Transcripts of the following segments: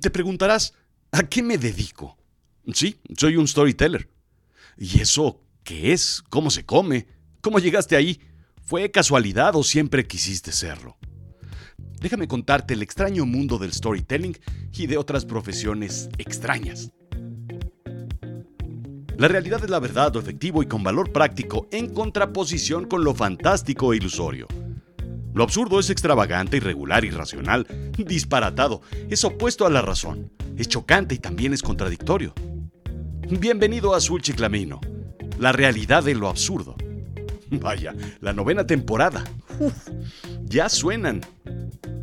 Te preguntarás, ¿a qué me dedico? Sí, soy un storyteller. ¿Y eso qué es? ¿Cómo se come? ¿Cómo llegaste ahí? ¿Fue casualidad o siempre quisiste serlo? Déjame contarte el extraño mundo del storytelling y de otras profesiones extrañas. La realidad es la verdad, lo efectivo y con valor práctico en contraposición con lo fantástico e ilusorio. Lo absurdo es extravagante, irregular, irracional, disparatado, es opuesto a la razón, es chocante y también es contradictorio. Bienvenido a Azul Chiclamino, la realidad de lo absurdo. Vaya, la novena temporada. ya suenan.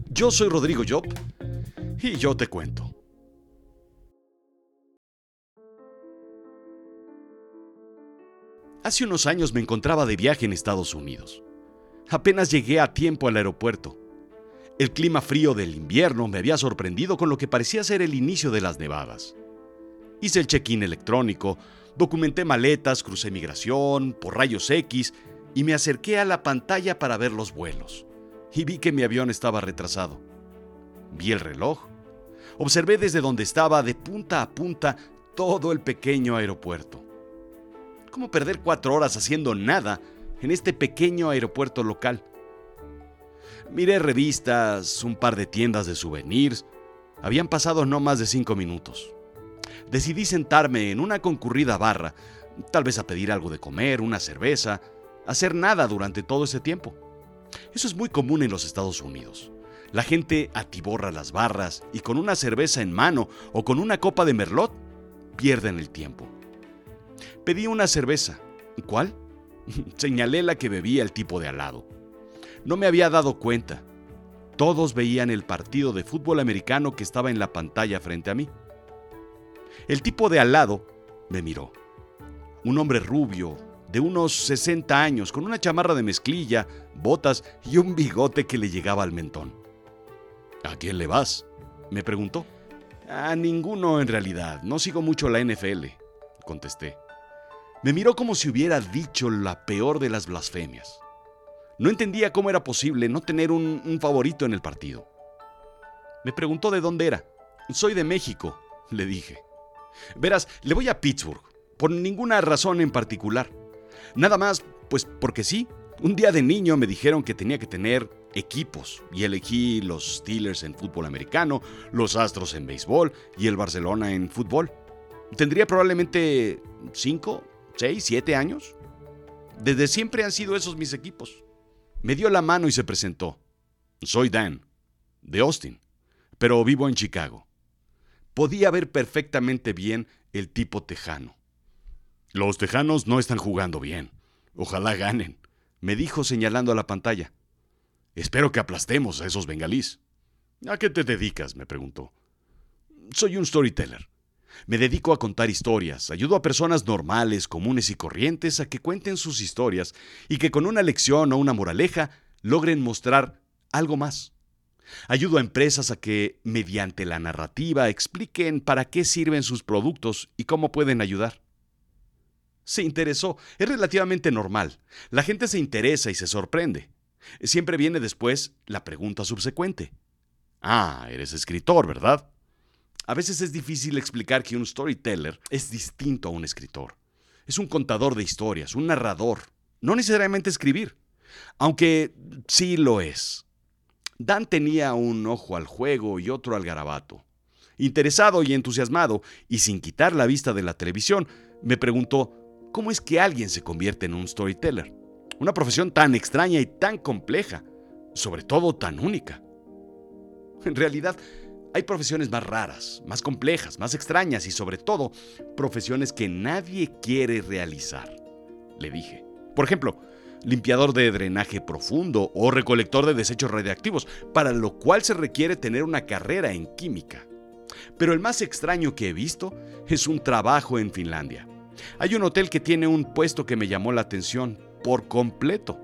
Yo soy Rodrigo Job y yo te cuento. Hace unos años me encontraba de viaje en Estados Unidos. Apenas llegué a tiempo al aeropuerto. El clima frío del invierno me había sorprendido con lo que parecía ser el inicio de las nevadas. Hice el check-in electrónico, documenté maletas, crucé migración, por rayos X y me acerqué a la pantalla para ver los vuelos. Y vi que mi avión estaba retrasado. Vi el reloj. Observé desde donde estaba de punta a punta todo el pequeño aeropuerto. ¿Cómo perder cuatro horas haciendo nada en este pequeño aeropuerto local. Miré revistas, un par de tiendas de souvenirs. Habían pasado no más de cinco minutos. Decidí sentarme en una concurrida barra, tal vez a pedir algo de comer, una cerveza, hacer nada durante todo ese tiempo. Eso es muy común en los Estados Unidos. La gente atiborra las barras y con una cerveza en mano o con una copa de merlot pierden el tiempo. Pedí una cerveza. ¿Cuál? Señalé la que bebía el tipo de al lado. No me había dado cuenta. Todos veían el partido de fútbol americano que estaba en la pantalla frente a mí. El tipo de al lado me miró. Un hombre rubio, de unos 60 años, con una chamarra de mezclilla, botas y un bigote que le llegaba al mentón. ¿A quién le vas? me preguntó. A ninguno en realidad, no sigo mucho la NFL, contesté. Me miró como si hubiera dicho la peor de las blasfemias. No entendía cómo era posible no tener un, favorito en el partido. Me preguntó de dónde era. Soy de México, le dije. Verás, le voy a Pittsburgh, por ninguna razón en particular. Nada más, pues porque sí. Un día de niño me dijeron que tenía que tener equipos y elegí los Steelers en fútbol americano, los Astros en béisbol y el Barcelona en fútbol. Tendría probablemente cinco 6, 7 años. Desde siempre han sido esos mis equipos. Me dio la mano y se presentó. Soy Dan, de Austin, pero vivo en Chicago. Podía ver perfectamente bien el tipo tejano. Los tejanos no están jugando bien. Ojalá ganen, me dijo señalando a la pantalla. Espero que aplastemos a esos bengalís. ¿A qué te dedicas? me preguntó. Soy un storyteller. Me dedico a contar historias, ayudo a personas normales, comunes y corrientes a que cuenten sus historias y que con una lección o una moraleja logren mostrar algo más. Ayudo a empresas a que, mediante la narrativa, expliquen para qué sirven sus productos y cómo pueden ayudar. Se interesó, es relativamente normal. La gente se interesa y se sorprende. Siempre viene después la pregunta subsecuente. Ah, eres escritor, ¿verdad? A veces es difícil explicar que un storyteller es distinto a un escritor. Es un contador de historias, un narrador, no necesariamente escribir, aunque sí lo es. Dan tenía un ojo al juego y otro al garabato. Interesado y entusiasmado, y sin quitar la vista de la televisión, me preguntó, ¿cómo es que alguien se convierte en un storyteller? Una profesión tan extraña y tan compleja, sobre todo tan única. En realidad, hay profesiones más raras, más complejas, más extrañas y sobre todo profesiones que nadie quiere realizar, le dije. Por ejemplo, limpiador de drenaje profundo o recolector de desechos radiactivos, para lo cual se requiere tener una carrera en química. Pero el más extraño que he visto es un trabajo en Finlandia. Hay un hotel que tiene un puesto que me llamó la atención por completo.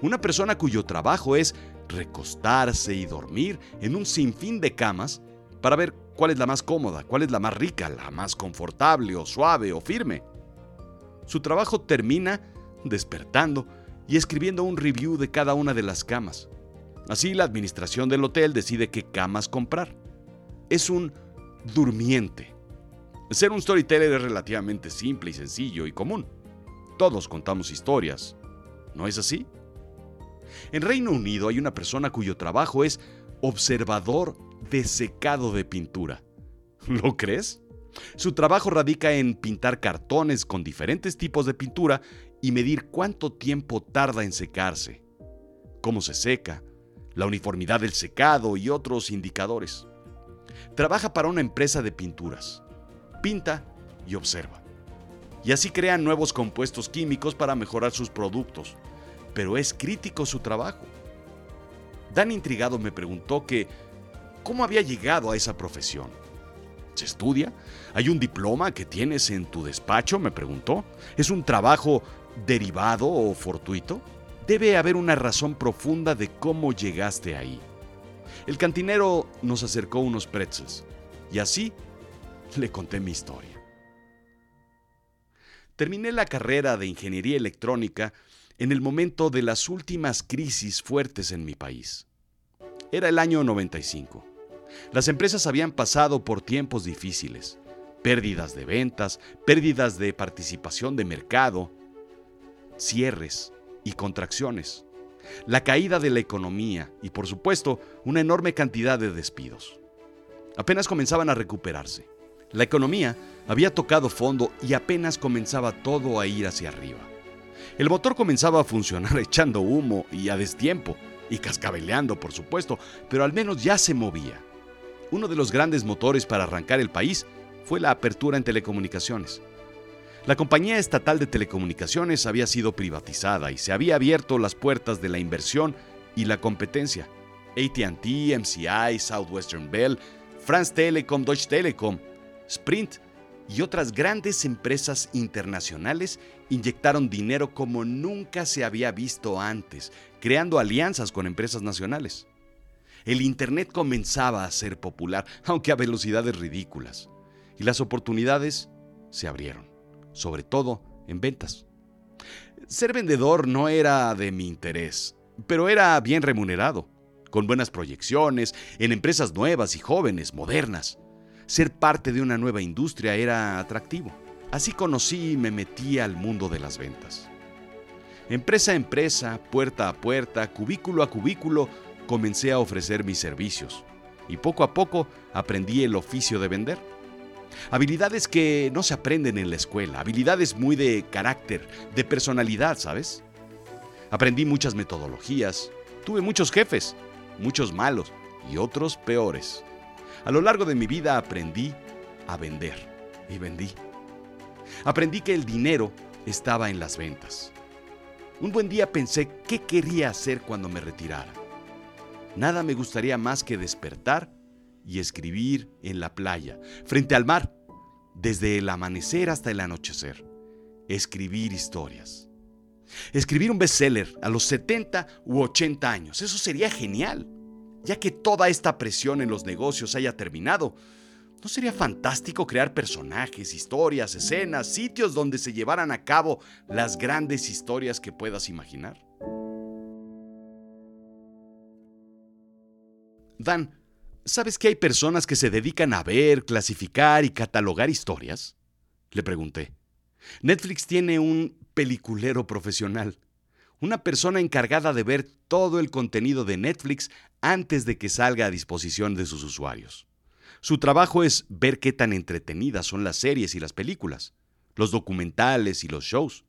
Una persona cuyo trabajo es recostarse y dormir en un sinfín de camas para ver cuál es la más cómoda, cuál es la más rica, la más confortable o suave o firme. Su trabajo termina despertando y escribiendo un review de cada una de las camas. Así la administración del hotel decide qué camas comprar. Es un durmiente. Ser un storyteller es relativamente simple y sencillo y común. Todos contamos historias. ¿No es así? En Reino Unido hay una persona cuyo trabajo es observador de secado de pintura. ¿Lo crees? Su trabajo radica en pintar cartones con diferentes tipos de pintura y medir cuánto tiempo tarda en secarse, cómo se seca, la uniformidad del secado y otros indicadores. Trabaja para una empresa de pinturas. Pinta y observa. Y así crean nuevos compuestos químicos para mejorar sus productos. Pero es crítico su trabajo. Dan intrigado me preguntó que cómo había llegado a esa profesión. ¿Se estudia? ¿Hay un diploma que tienes en tu despacho? me preguntó. ¿Es un trabajo derivado o fortuito? Debe haber una razón profunda de cómo llegaste ahí. El cantinero nos acercó unos pretzels y así le conté mi historia. Terminé la carrera de ingeniería electrónica en el momento de las últimas crisis fuertes en mi país. Era el año 95. Las empresas habían pasado por tiempos difíciles, pérdidas de ventas, pérdidas de participación de mercado, cierres y contracciones, la caída de la economía y por supuesto una enorme cantidad de despidos. Apenas comenzaban a recuperarse. La economía había tocado fondo y apenas comenzaba todo a ir hacia arriba. El motor comenzaba a funcionar echando humo y a destiempo, y cascabeleando, por supuesto, pero al menos ya se movía. Uno de los grandes motores para arrancar el país fue la apertura en telecomunicaciones. La compañía estatal de telecomunicaciones había sido privatizada y se había abierto las puertas de la inversión y la competencia. ATT, MCI, Southwestern Bell, France Telecom, Deutsche Telekom, Sprint y otras grandes empresas internacionales inyectaron dinero como nunca se había visto antes, creando alianzas con empresas nacionales. El Internet comenzaba a ser popular, aunque a velocidades ridículas, y las oportunidades se abrieron sobre todo en ventas. Ser vendedor no era de mi interés, pero era bien remunerado, con buenas proyecciones, en empresas nuevas y jóvenes, modernas. Ser parte de una nueva industria era atractivo. Así conocí y me metí al mundo de las ventas. Empresa a empresa, puerta a puerta, cubículo a cubículo, comencé a ofrecer mis servicios y poco a poco aprendí el oficio de vender. Habilidades que no se aprenden en la escuela, habilidades muy de carácter, de personalidad, ¿sabes? Aprendí muchas metodologías, tuve muchos jefes, muchos malos y otros peores. A lo largo de mi vida aprendí a vender y vendí. Aprendí que el dinero estaba en las ventas. Un buen día pensé qué quería hacer cuando me retirara. Nada me gustaría más que despertar y escribir en la playa, frente al mar, desde el amanecer hasta el anochecer. Escribir historias. Escribir un bestseller a los 70 u 80 años, eso sería genial. Ya que toda esta presión en los negocios haya terminado, ¿no sería fantástico crear personajes, historias, escenas, sitios donde se llevaran a cabo las grandes historias que puedas imaginar? Dan, ¿Sabes que hay personas que se dedican a ver, clasificar y catalogar historias? Le pregunté. Netflix tiene un peliculero profesional, una persona encargada de ver todo el contenido de Netflix antes de que salga a disposición de sus usuarios. Su trabajo es ver qué tan entretenidas son las series y las películas, los documentales y los shows.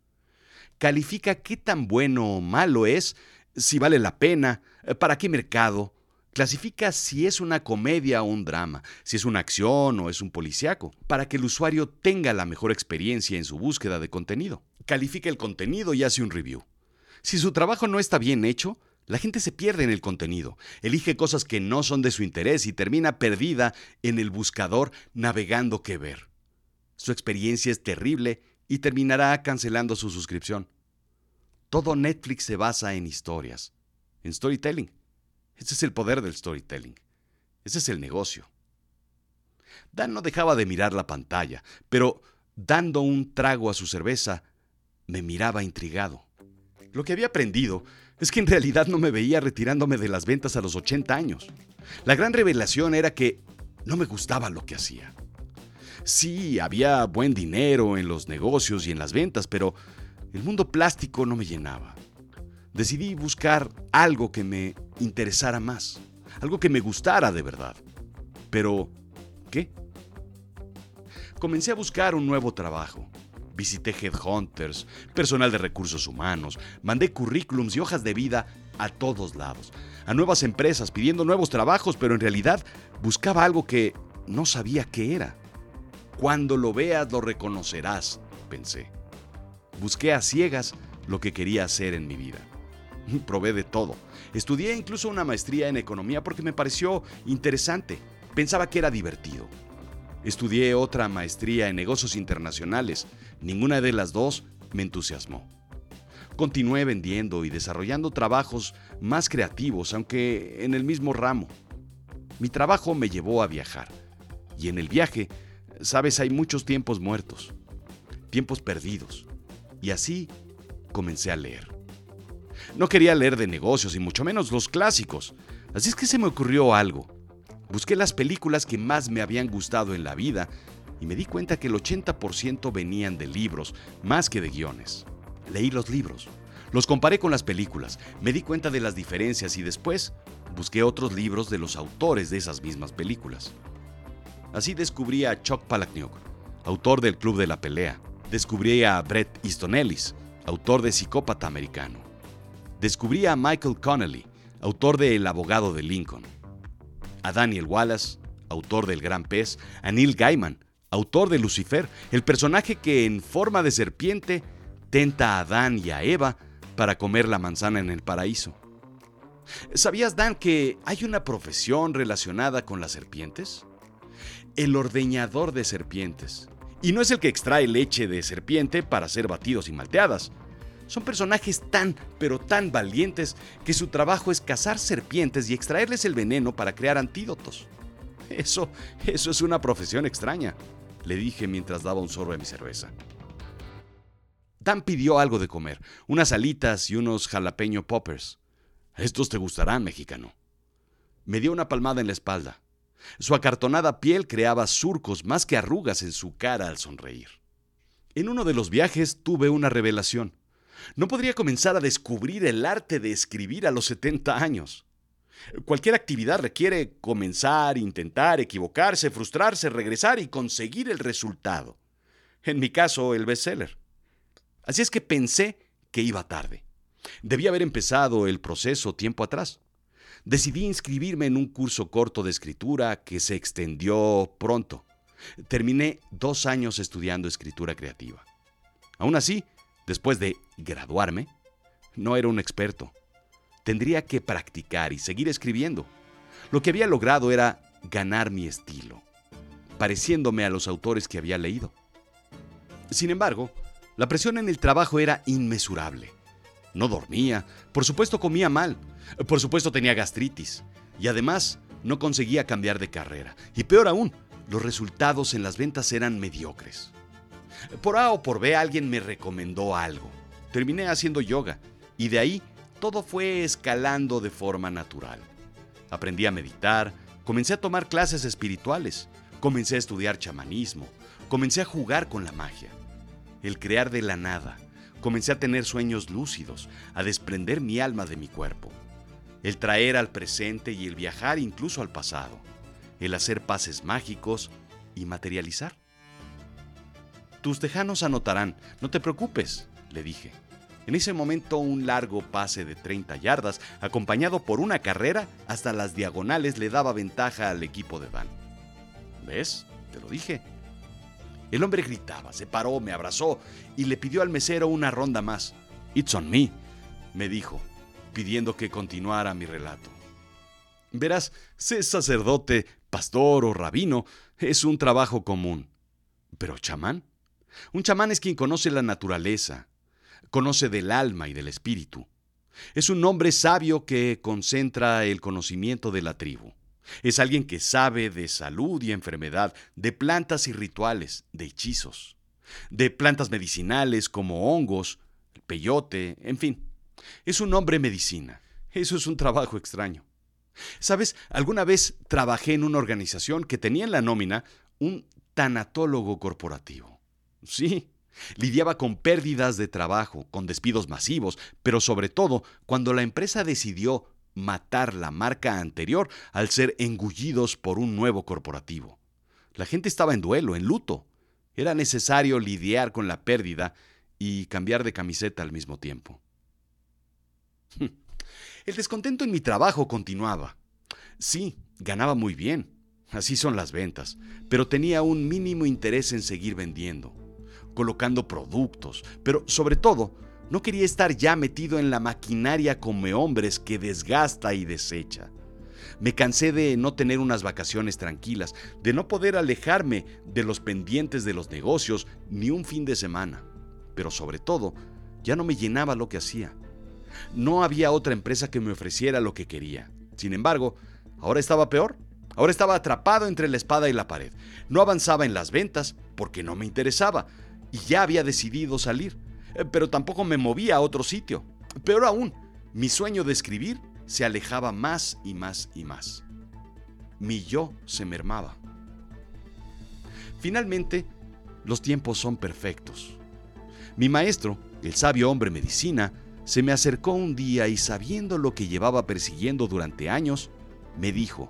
Califica qué tan bueno o malo es, si vale la pena, para qué mercado, Clasifica si es una comedia o un drama, si es una acción o es un policiaco, para que el usuario tenga la mejor experiencia en su búsqueda de contenido. Califica el contenido y hace un review. Si su trabajo no está bien hecho, la gente se pierde en el contenido, elige cosas que no son de su interés y termina perdida en el buscador navegando qué ver. Su experiencia es terrible y terminará cancelando su suscripción. Todo Netflix se basa en historias, en storytelling. Ese es el poder del storytelling. Ese es el negocio. Dan no dejaba de mirar la pantalla, pero dando un trago a su cerveza, me miraba intrigado. Lo que había aprendido es que en realidad no me veía retirándome de las ventas a los 80 años. La gran revelación era que no me gustaba lo que hacía. Sí, había buen dinero en los negocios y en las ventas, pero el mundo plástico no me llenaba. Decidí buscar algo que me interesara más, algo que me gustara de verdad. Pero, ¿qué? Comencé a buscar un nuevo trabajo. Visité headhunters, personal de recursos humanos, mandé currículums y hojas de vida a todos lados, a nuevas empresas pidiendo nuevos trabajos, pero en realidad buscaba algo que no sabía qué era. Cuando lo veas lo reconocerás, pensé. Busqué a ciegas lo que quería hacer en mi vida. Probé de todo. Estudié incluso una maestría en economía porque me pareció interesante. Pensaba que era divertido. Estudié otra maestría en negocios internacionales. Ninguna de las dos me entusiasmó. Continué vendiendo y desarrollando trabajos más creativos, aunque en el mismo ramo. Mi trabajo me llevó a viajar. Y en el viaje, sabes, hay muchos tiempos muertos, tiempos perdidos. Y así comencé a leer. No quería leer de negocios y mucho menos los clásicos. Así es que se me ocurrió algo. Busqué las películas que más me habían gustado en la vida y me di cuenta que el 80% venían de libros más que de guiones. Leí los libros, los comparé con las películas, me di cuenta de las diferencias y después busqué otros libros de los autores de esas mismas películas. Así descubrí a Chuck Palahniuk, autor del Club de la Pelea. Descubrí a Bret Easton Ellis, autor de Psicópata Americano. Descubrí a Michael Connelly, autor de El abogado de Lincoln a Daniel Wallace, autor del Gran Pez, a Neil Gaiman, autor de Lucifer, el personaje que en forma de serpiente tenta a Adán y a Eva para comer la manzana en el paraíso. ¿Sabías, Dan, que hay una profesión relacionada con las serpientes? El ordeñador de serpientes. Y no es el que extrae leche de serpiente para ser batidos y malteadas. Son personajes tan, pero tan valientes que su trabajo es cazar serpientes y extraerles el veneno para crear antídotos. Eso, eso es una profesión extraña, le dije mientras daba un sorbo de mi cerveza. Dan pidió algo de comer, unas alitas y unos jalapeño poppers. Estos te gustarán, mexicano. Me dio una palmada en la espalda. Su acartonada piel creaba surcos más que arrugas en su cara al sonreír. En uno de los viajes tuve una revelación. No podría comenzar a descubrir el arte de escribir a los 70 años. Cualquier actividad requiere comenzar, intentar, equivocarse, frustrarse, regresar y conseguir el resultado. En mi caso, el bestseller. Así es que pensé que iba tarde. Debía haber empezado el proceso tiempo atrás. Decidí inscribirme en un curso corto de escritura que se extendió pronto. Terminé dos años estudiando escritura creativa. Aún así, Después de graduarme, no era un experto. Tendría que practicar y seguir escribiendo. Lo que había logrado era ganar mi estilo, pareciéndome a los autores que había leído. Sin embargo, la presión en el trabajo era inmesurable. No dormía, por supuesto comía mal, por supuesto tenía gastritis y además no conseguía cambiar de carrera. Y peor aún, los resultados en las ventas eran mediocres. Por A o por B alguien me recomendó algo. Terminé haciendo yoga y de ahí todo fue escalando de forma natural. Aprendí a meditar, comencé a tomar clases espirituales, comencé a estudiar chamanismo, comencé a jugar con la magia. El crear de la nada, comencé a tener sueños lúcidos, a desprender mi alma de mi cuerpo. El traer al presente y el viajar incluso al pasado. El hacer pases mágicos y materializar. Tus tejanos anotarán, no te preocupes, le dije. En ese momento un largo pase de 30 yardas, acompañado por una carrera hasta las diagonales, le daba ventaja al equipo de Dan. ¿Ves? Te lo dije. El hombre gritaba, se paró, me abrazó y le pidió al mesero una ronda más. It's on me, me dijo, pidiendo que continuara mi relato. Verás, ser sacerdote, pastor o rabino es un trabajo común. Pero chamán, un chamán es quien conoce la naturaleza, conoce del alma y del espíritu. Es un hombre sabio que concentra el conocimiento de la tribu. Es alguien que sabe de salud y enfermedad, de plantas y rituales, de hechizos, de plantas medicinales como hongos, peyote, en fin. Es un hombre medicina. Eso es un trabajo extraño. Sabes, alguna vez trabajé en una organización que tenía en la nómina un tanatólogo corporativo. Sí, lidiaba con pérdidas de trabajo, con despidos masivos, pero sobre todo cuando la empresa decidió matar la marca anterior al ser engullidos por un nuevo corporativo. La gente estaba en duelo, en luto. Era necesario lidiar con la pérdida y cambiar de camiseta al mismo tiempo. El descontento en mi trabajo continuaba. Sí, ganaba muy bien, así son las ventas, pero tenía un mínimo interés en seguir vendiendo, colocando productos, pero sobre todo, no quería estar ya metido en la maquinaria como hombres que desgasta y desecha. Me cansé de no tener unas vacaciones tranquilas, de no poder alejarme de los pendientes de los negocios ni un fin de semana. Pero sobre todo, ya no me llenaba lo que hacía. No había otra empresa que me ofreciera lo que quería. Sin embargo, ahora estaba peor. Ahora estaba atrapado entre la espada y la pared. No avanzaba en las ventas porque no me interesaba y ya había decidido salir. Eh, pero tampoco me movía a otro sitio. Peor aún, mi sueño de escribir se alejaba más y más y más. Mi yo se mermaba. Finalmente, los tiempos son perfectos. Mi maestro, el sabio hombre medicina, se me acercó un día y sabiendo lo que llevaba persiguiendo durante años, me dijo,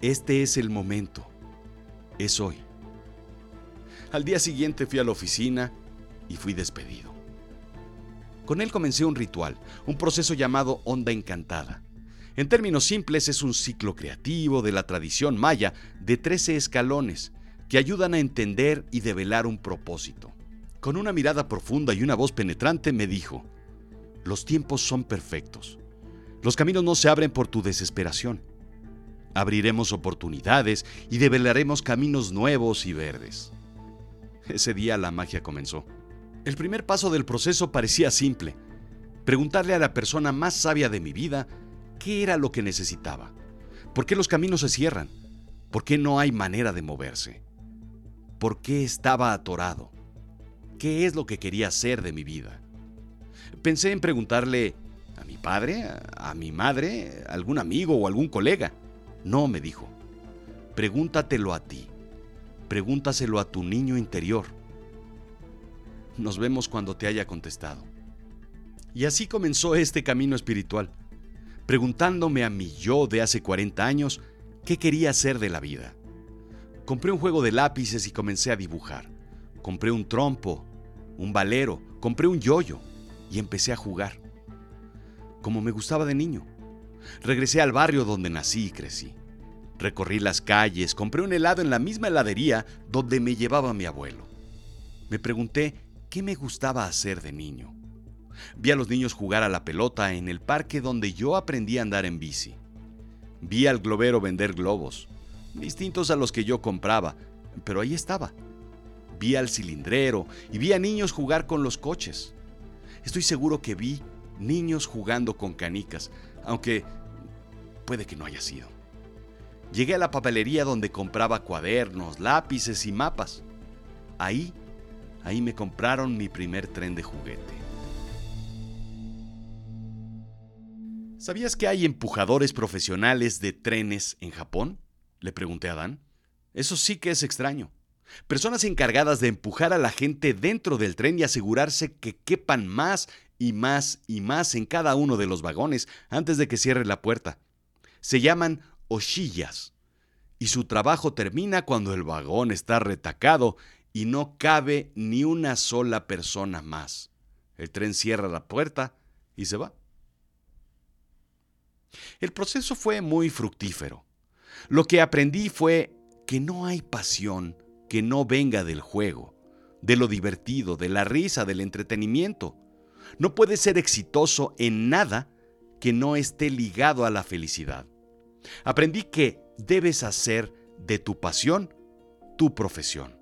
este es el momento, es hoy. Al día siguiente fui a la oficina y fui despedido. Con él comencé un ritual, un proceso llamado onda encantada, en términos simples, es un ciclo creativo de la tradición maya de 13 escalones que ayudan a entender y develar un propósito. Con una mirada profunda y una voz penetrante me dijo, los tiempos son perfectos. Los caminos no se abren por tu desesperación. Abriremos oportunidades y develaremos caminos nuevos y verdes. Ese día la magia comenzó. El primer paso del proceso parecía simple. Preguntarle a la persona más sabia de mi vida ¿Qué era lo que necesitaba? ¿Por qué los caminos se cierran? ¿Por qué no hay manera de moverse? ¿Por qué estaba atorado? ¿Qué es lo que quería hacer de mi vida? Pensé en preguntarle a mi padre, a, mi madre, a algún amigo o algún colega. No, me dijo. Pregúntatelo a ti. Pregúntaselo a tu niño interior. Nos vemos cuando te haya contestado. Y así comenzó este camino espiritual preguntándome a mi yo de hace 40 años qué quería hacer de la vida. Compré un juego de lápices y comencé a dibujar. Compré un trompo, un valero, compré un yoyo y empecé a jugar. Como me gustaba de niño. Regresé al barrio donde nací y crecí. Recorrí las calles, compré un helado en la misma heladería donde me llevaba mi abuelo. Me pregunté qué me gustaba hacer de niño. Vi a los niños jugar a la pelota en el parque donde yo aprendí a andar en bici. Vi al globero vender globos, distintos a los que yo compraba, pero ahí estaba. Vi al cilindrero y vi a niños jugar con los coches. Estoy seguro que vi niños jugando con canicas, aunque puede que no haya sido. Llegué a la papelería donde compraba cuadernos, lápices y mapas. Ahí, ahí me compraron mi primer tren de juguete. ¿Sabías que hay empujadores profesionales de trenes en Japón? Le pregunté a Dan. Eso sí que es extraño. Personas encargadas de empujar a la gente dentro del tren y asegurarse que quepan más y más y más en cada uno de los vagones antes de que cierre la puerta. Se llaman oshillas y su trabajo termina cuando el vagón está retacado y no cabe ni una sola persona más. El tren cierra la puerta y se va. El proceso fue muy fructífero. Lo que aprendí fue que no hay pasión que no venga del juego, de lo divertido, de la risa, del entretenimiento. No puedes ser exitoso en nada que no esté ligado a la felicidad. Aprendí que debes hacer de tu pasión tu profesión.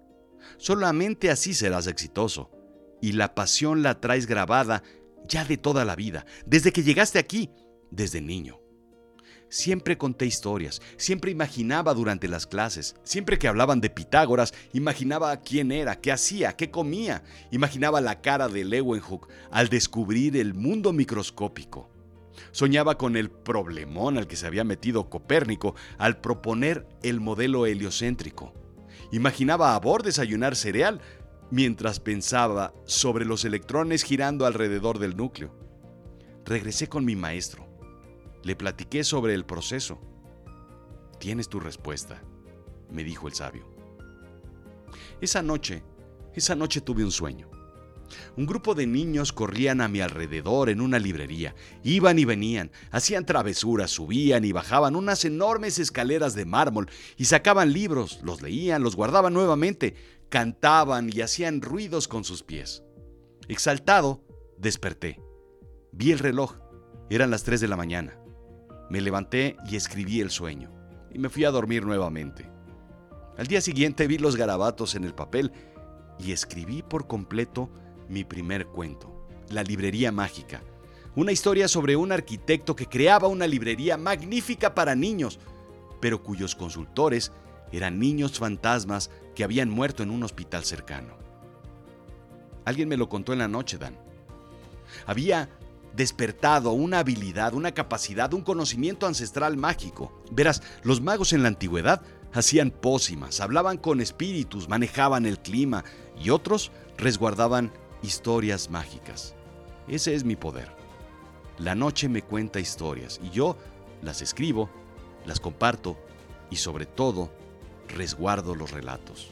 Solamente así serás exitoso. Y la pasión la traes grabada ya de toda la vida, desde que llegaste aquí, desde niño. Siempre conté historias, siempre imaginaba durante las clases, siempre que hablaban de Pitágoras, imaginaba quién era, qué hacía, qué comía, imaginaba la cara de Leeuwenhoek al descubrir el mundo microscópico. Soñaba con el problemón al que se había metido Copérnico al proponer el modelo heliocéntrico. Imaginaba a Bohr desayunar cereal mientras pensaba sobre los electrones girando alrededor del núcleo. Regresé con mi maestro. Le platiqué sobre el proceso. Tienes tu respuesta, me dijo el sabio. Esa noche, esa noche tuve un sueño. Un grupo de niños corrían a mi alrededor en una librería. Iban y venían, hacían travesuras, subían y bajaban unas enormes escaleras de mármol y sacaban libros, los leían, los guardaban nuevamente, cantaban y hacían ruidos con sus pies. Exaltado, desperté. Vi el reloj. Eran las 3 de la mañana. Me levanté y escribí el sueño. Y me fui a dormir nuevamente. Al día siguiente vi los garabatos en el papel y escribí por completo mi primer cuento, La Librería Mágica. Una historia sobre un arquitecto que creaba una librería magnífica para niños, pero cuyos consultores eran niños fantasmas que habían muerto en un hospital cercano. Alguien me lo contó en la noche, Dan. Había despertado una habilidad, una capacidad, un conocimiento ancestral mágico. Verás, los magos en la antigüedad hacían pócimas, hablaban con espíritus, manejaban el clima y otros resguardaban historias mágicas. Ese es mi poder. La noche me cuenta historias y yo las escribo, las comparto y sobre todo resguardo los relatos.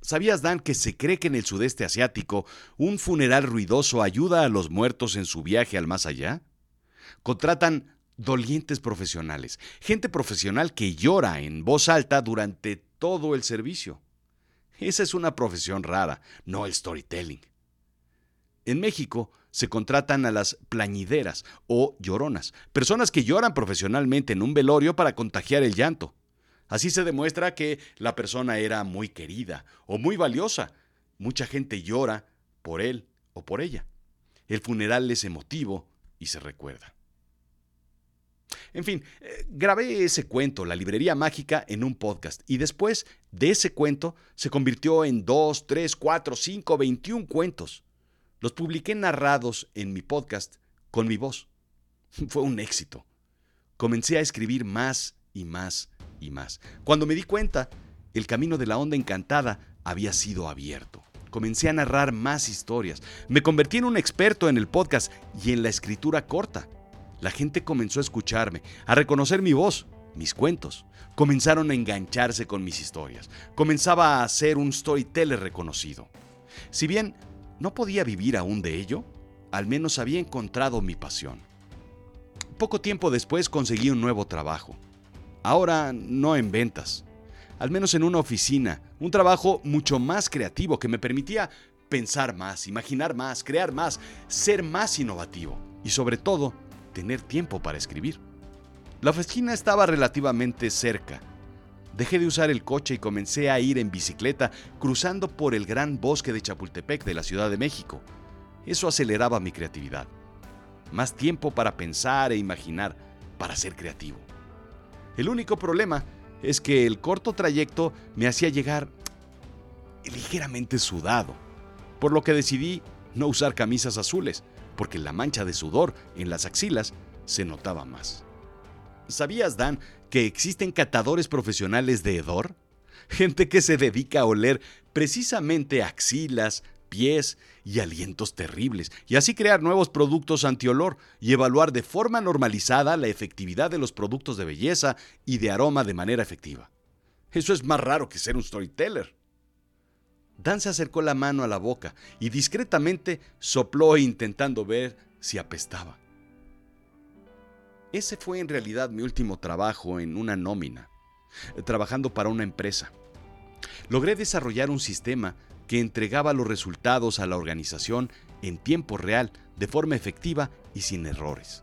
¿Sabías, Dan, que se cree que en el sudeste asiático un funeral ruidoso ayuda a los muertos en su viaje al más allá? Contratan dolientes profesionales, gente profesional que llora en voz alta durante todo el servicio. Esa es una profesión rara, no el storytelling. En México se contratan a las plañideras o lloronas, personas que lloran profesionalmente en un velorio para contagiar el llanto. Así se demuestra que la persona era muy querida o muy valiosa. Mucha gente llora por él o por ella. El funeral es emotivo y se recuerda. En fin, eh, grabé ese cuento, La Librería Mágica, en un podcast y después de ese cuento se convirtió en dos, tres, cuatro, cinco, 21 cuentos. Los publiqué narrados en mi podcast con mi voz. Fue un éxito. Comencé a escribir más y más y más. Cuando me di cuenta, el camino de la onda encantada había sido abierto. Comencé a narrar más historias. Me convertí en un experto en el podcast y en la escritura corta. La gente comenzó a escucharme, a reconocer mi voz, mis cuentos. Comenzaron a engancharse con mis historias. Comenzaba a ser un storyteller reconocido. Si bien no podía vivir aún de ello, al menos había encontrado mi pasión. Poco tiempo después conseguí un nuevo trabajo. Ahora no en ventas, al menos en una oficina, un trabajo mucho más creativo que me permitía pensar más, imaginar más, crear más, ser más innovativo y sobre todo tener tiempo para escribir. La oficina estaba relativamente cerca. Dejé de usar el coche y comencé a ir en bicicleta cruzando por el gran bosque de Chapultepec de la Ciudad de México. Eso aceleraba mi creatividad. Más tiempo para pensar e imaginar, para ser creativo. El único problema es que el corto trayecto me hacía llegar ligeramente sudado, por lo que decidí no usar camisas azules, porque la mancha de sudor en las axilas se notaba más. ¿Sabías, Dan, que existen catadores profesionales de hedor? Gente que se dedica a oler precisamente axilas, pies y alientos terribles, y así crear nuevos productos antiolor y evaluar de forma normalizada la efectividad de los productos de belleza y de aroma de manera efectiva. Eso es más raro que ser un storyteller. Dan se acercó la mano a la boca y discretamente sopló intentando ver si apestaba. Ese fue en realidad mi último trabajo en una nómina, trabajando para una empresa. Logré desarrollar un sistema que entregaba los resultados a la organización en tiempo real, de forma efectiva y sin errores.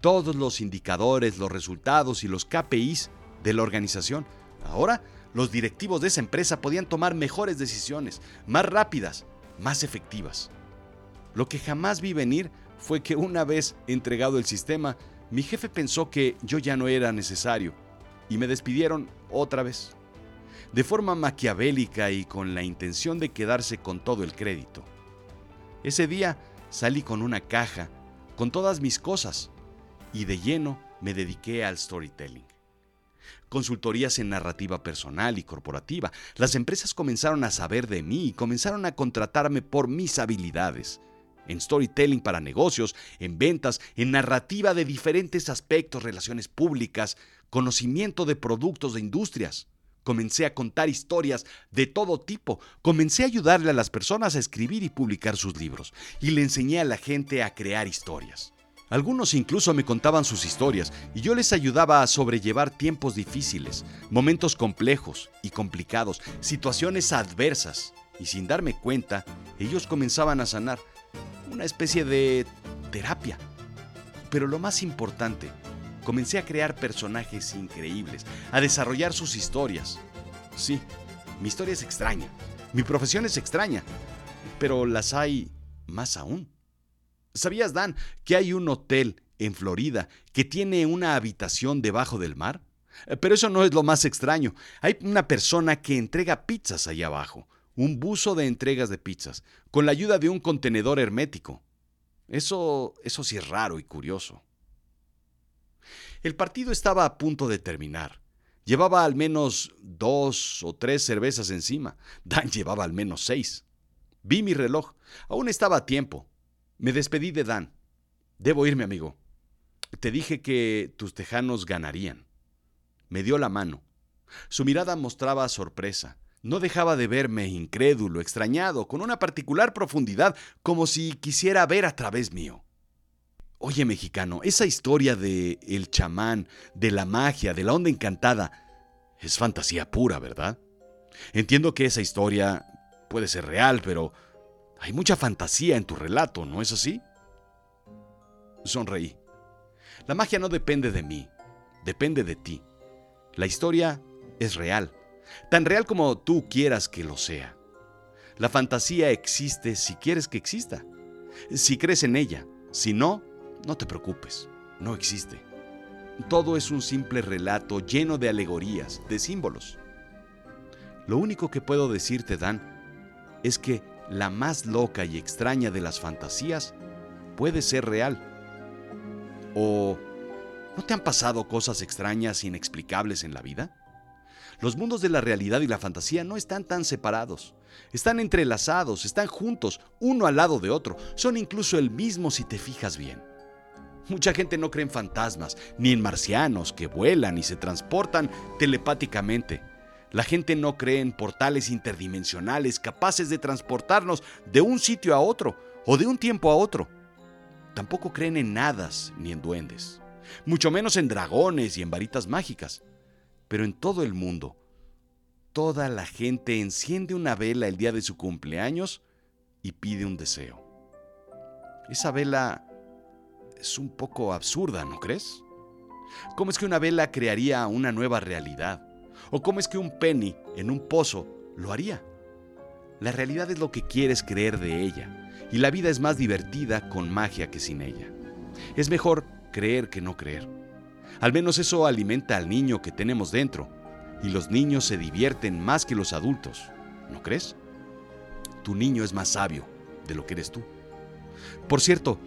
Todos los indicadores, los resultados y los KPIs de la organización. Ahora, los directivos de esa empresa podían tomar mejores decisiones, más rápidas, más efectivas. Lo que jamás vi venir fue que una vez entregado el sistema, mi jefe pensó que yo ya no era necesario y me despidieron otra vez de forma maquiavélica y con la intención de quedarse con todo el crédito. Ese día salí con una caja con todas mis cosas, y de lleno me dediqué al storytelling. Consultorías en narrativa personal y corporativa. Las empresas comenzaron a saber de mí y comenzaron a contratarme por mis habilidades. En storytelling para negocios, en ventas, en narrativa de diferentes aspectos, relaciones públicas, conocimiento de productos de industrias. Comencé a contar historias de todo tipo. Comencé a ayudarle a las personas a escribir y publicar sus libros. Y le enseñé a la gente a crear historias. Algunos incluso me contaban sus historias y yo les ayudaba a sobrellevar tiempos difíciles, momentos complejos y complicados, situaciones adversas. Y sin darme cuenta, ellos comenzaban a sanar. Una especie de terapia. Pero lo más importante, comencé a crear personajes increíbles, a desarrollar sus historias. Sí, mi historia es extraña, mi profesión es extraña, pero las hay más aún. ¿Sabías, Dan, que hay un hotel en Florida que tiene una habitación debajo del mar? Eh, pero eso no es lo más extraño. Hay una persona que entrega pizzas allá abajo, un buzo de entregas de pizzas, con la ayuda de un contenedor hermético. Eso, eso sí es raro y curioso. El partido estaba a punto de terminar. Llevaba al menos dos o tres cervezas encima. Dan llevaba al menos seis. Vi mi reloj. Aún estaba a tiempo. Me despedí de Dan. Debo irme, amigo. Te dije que tus tejanos ganarían. Me dio la mano. Su mirada mostraba sorpresa. No dejaba de verme incrédulo, extrañado, con una particular profundidad, como si quisiera ver a través mío. Oye, mexicano, esa historia de el chamán, de la magia, de la onda encantada, es fantasía pura, ¿verdad? Entiendo que esa historia puede ser real, pero hay mucha fantasía en tu relato, ¿no es así? Sonreí. La magia no depende de mí, depende de ti. La historia es real, tan real como tú quieras que lo sea. La fantasía existe si quieres que exista, si crees en ella. Si no, no te preocupes, no existe. Todo es un simple relato lleno de alegorías, de símbolos. Lo único que puedo decirte, Dan, es que la más loca y extraña de las fantasías puede ser real. ¿O no te han pasado cosas extrañas, inexplicables en la vida? Los mundos de la realidad y la fantasía no están tan separados. Están entrelazados, están juntos, uno al lado de otro. Son incluso el mismo si te fijas bien. Mucha gente no cree en fantasmas, ni en marcianos que vuelan y se transportan telepáticamente. La gente no cree en portales interdimensionales capaces de transportarnos de un sitio a otro o de un tiempo a otro. Tampoco creen en hadas ni en duendes, mucho menos en dragones y en varitas mágicas. Pero en todo el mundo, toda la gente enciende una vela el día de su cumpleaños y pide un deseo. Esa vela es un poco absurda, ¿no crees? ¿Cómo es que una vela crearía una nueva realidad? ¿O cómo es que un penny en un pozo lo haría? La realidad es lo que quieres creer de ella, y la vida es más divertida con magia que sin ella. Es mejor creer que no creer. Al menos eso alimenta al niño que tenemos dentro, y los niños se divierten más que los adultos, ¿no crees? Tu niño es más sabio de lo que eres tú. Por cierto,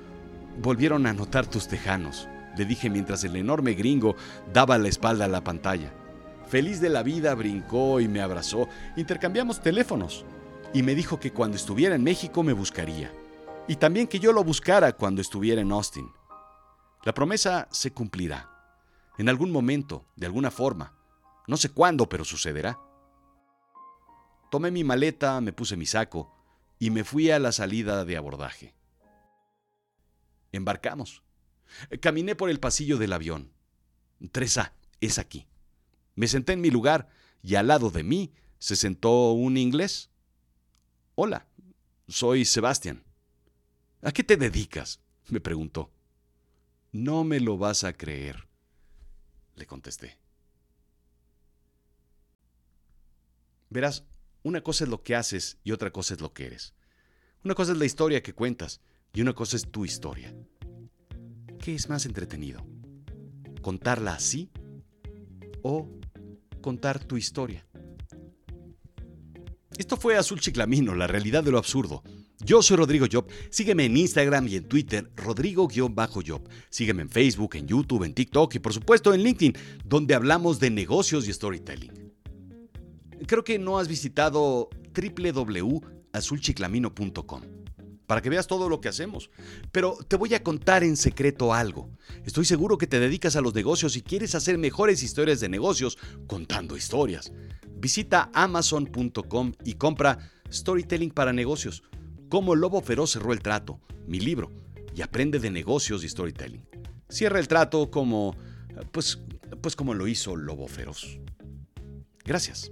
volvieron a notar tus tejanos, le dije mientras el enorme gringo daba la espalda a la pantalla. Feliz de la vida, brincó y me abrazó. Intercambiamos teléfonos. Y me dijo que cuando estuviera en México me buscaría. Y también que yo lo buscara cuando estuviera en Austin. La promesa se cumplirá. En algún momento, de alguna forma. No sé cuándo, pero sucederá. Tomé mi maleta, me puse mi saco y me fui a la salida de abordaje. Embarcamos. Caminé por el pasillo del avión. 3A, es aquí. Me senté en mi lugar y al lado de mí se sentó un inglés. Hola, soy Sebastián. ¿A qué te dedicas? me preguntó. No me lo vas a creer, le contesté. Verás, una cosa es lo que haces y otra cosa es lo que eres. Una cosa es la historia que cuentas y una cosa es tu historia. ¿Qué es más entretenido? ¿Contarla así o contar tu historia. Esto fue Azul Chiclamino, la realidad de lo absurdo. Yo soy Rodrigo Job. Sígueme en Instagram y en Twitter, Rodrigo-Job. Sígueme en Facebook, en YouTube, en TikTok y por supuesto en LinkedIn, donde hablamos de negocios y storytelling. Creo que no has visitado www.azulchiclamino.com para que veas todo lo que hacemos. Pero te voy a contar en secreto algo. Estoy seguro que te dedicas a los negocios y quieres hacer mejores historias de negocios contando historias. Visita amazon.com y compra Storytelling para negocios. Cómo Lobo Feroz cerró el trato, mi libro, y aprende de negocios y storytelling. Cierra el trato como pues pues como lo hizo Lobo Feroz. Gracias.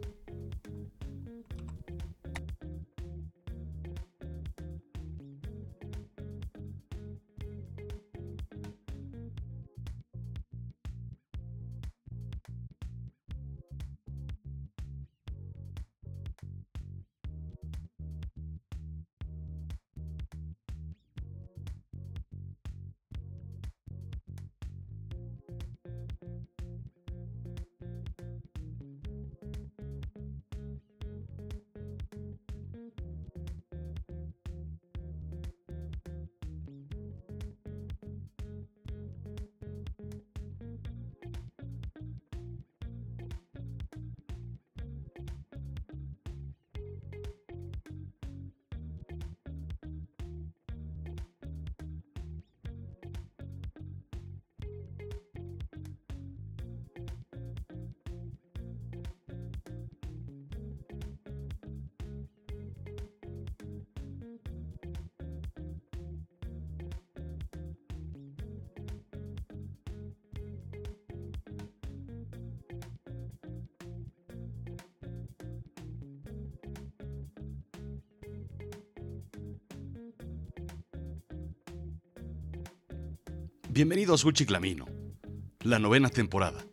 Bienvenido a Azul Chiclamino, la novena temporada.